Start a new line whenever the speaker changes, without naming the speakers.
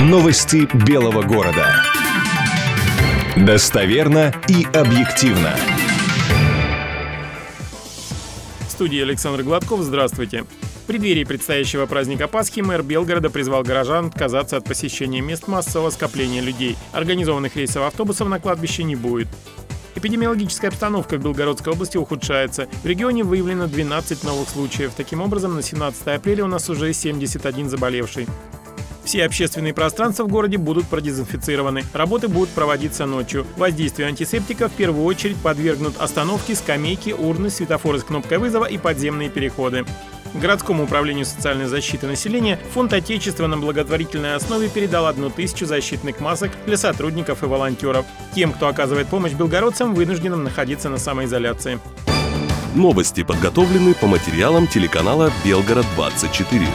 Новости белого города. Достоверно и объективно.
В студии Александр Гладков. Здравствуйте. В преддверии предстоящего праздника Пасхи мэр Белгорода призвал горожан отказаться от посещения мест массового скопления людей. Организованных рейсов автобусов на кладбище не будет. Эпидемиологическая обстановка в Белгородской области ухудшается. В регионе выявлено 12 новых случаев. Таким образом, на 17 апреля у нас уже 71 заболевший. Все общественные пространства в городе будут продезинфицированы. Работы будут проводиться ночью. Воздействию антисептика в первую очередь подвергнут остановки, скамейки, урны, светофоры с кнопкой вызова и подземные переходы. Городскому управлению социальной защиты населения Фонд Отечества на благотворительной основе передал одну тысячу защитных масок для сотрудников и волонтеров. Тем, кто оказывает помощь белгородцам, вынужденным находиться на самоизоляции.
Новости подготовлены по материалам телеканала «Белгород 24».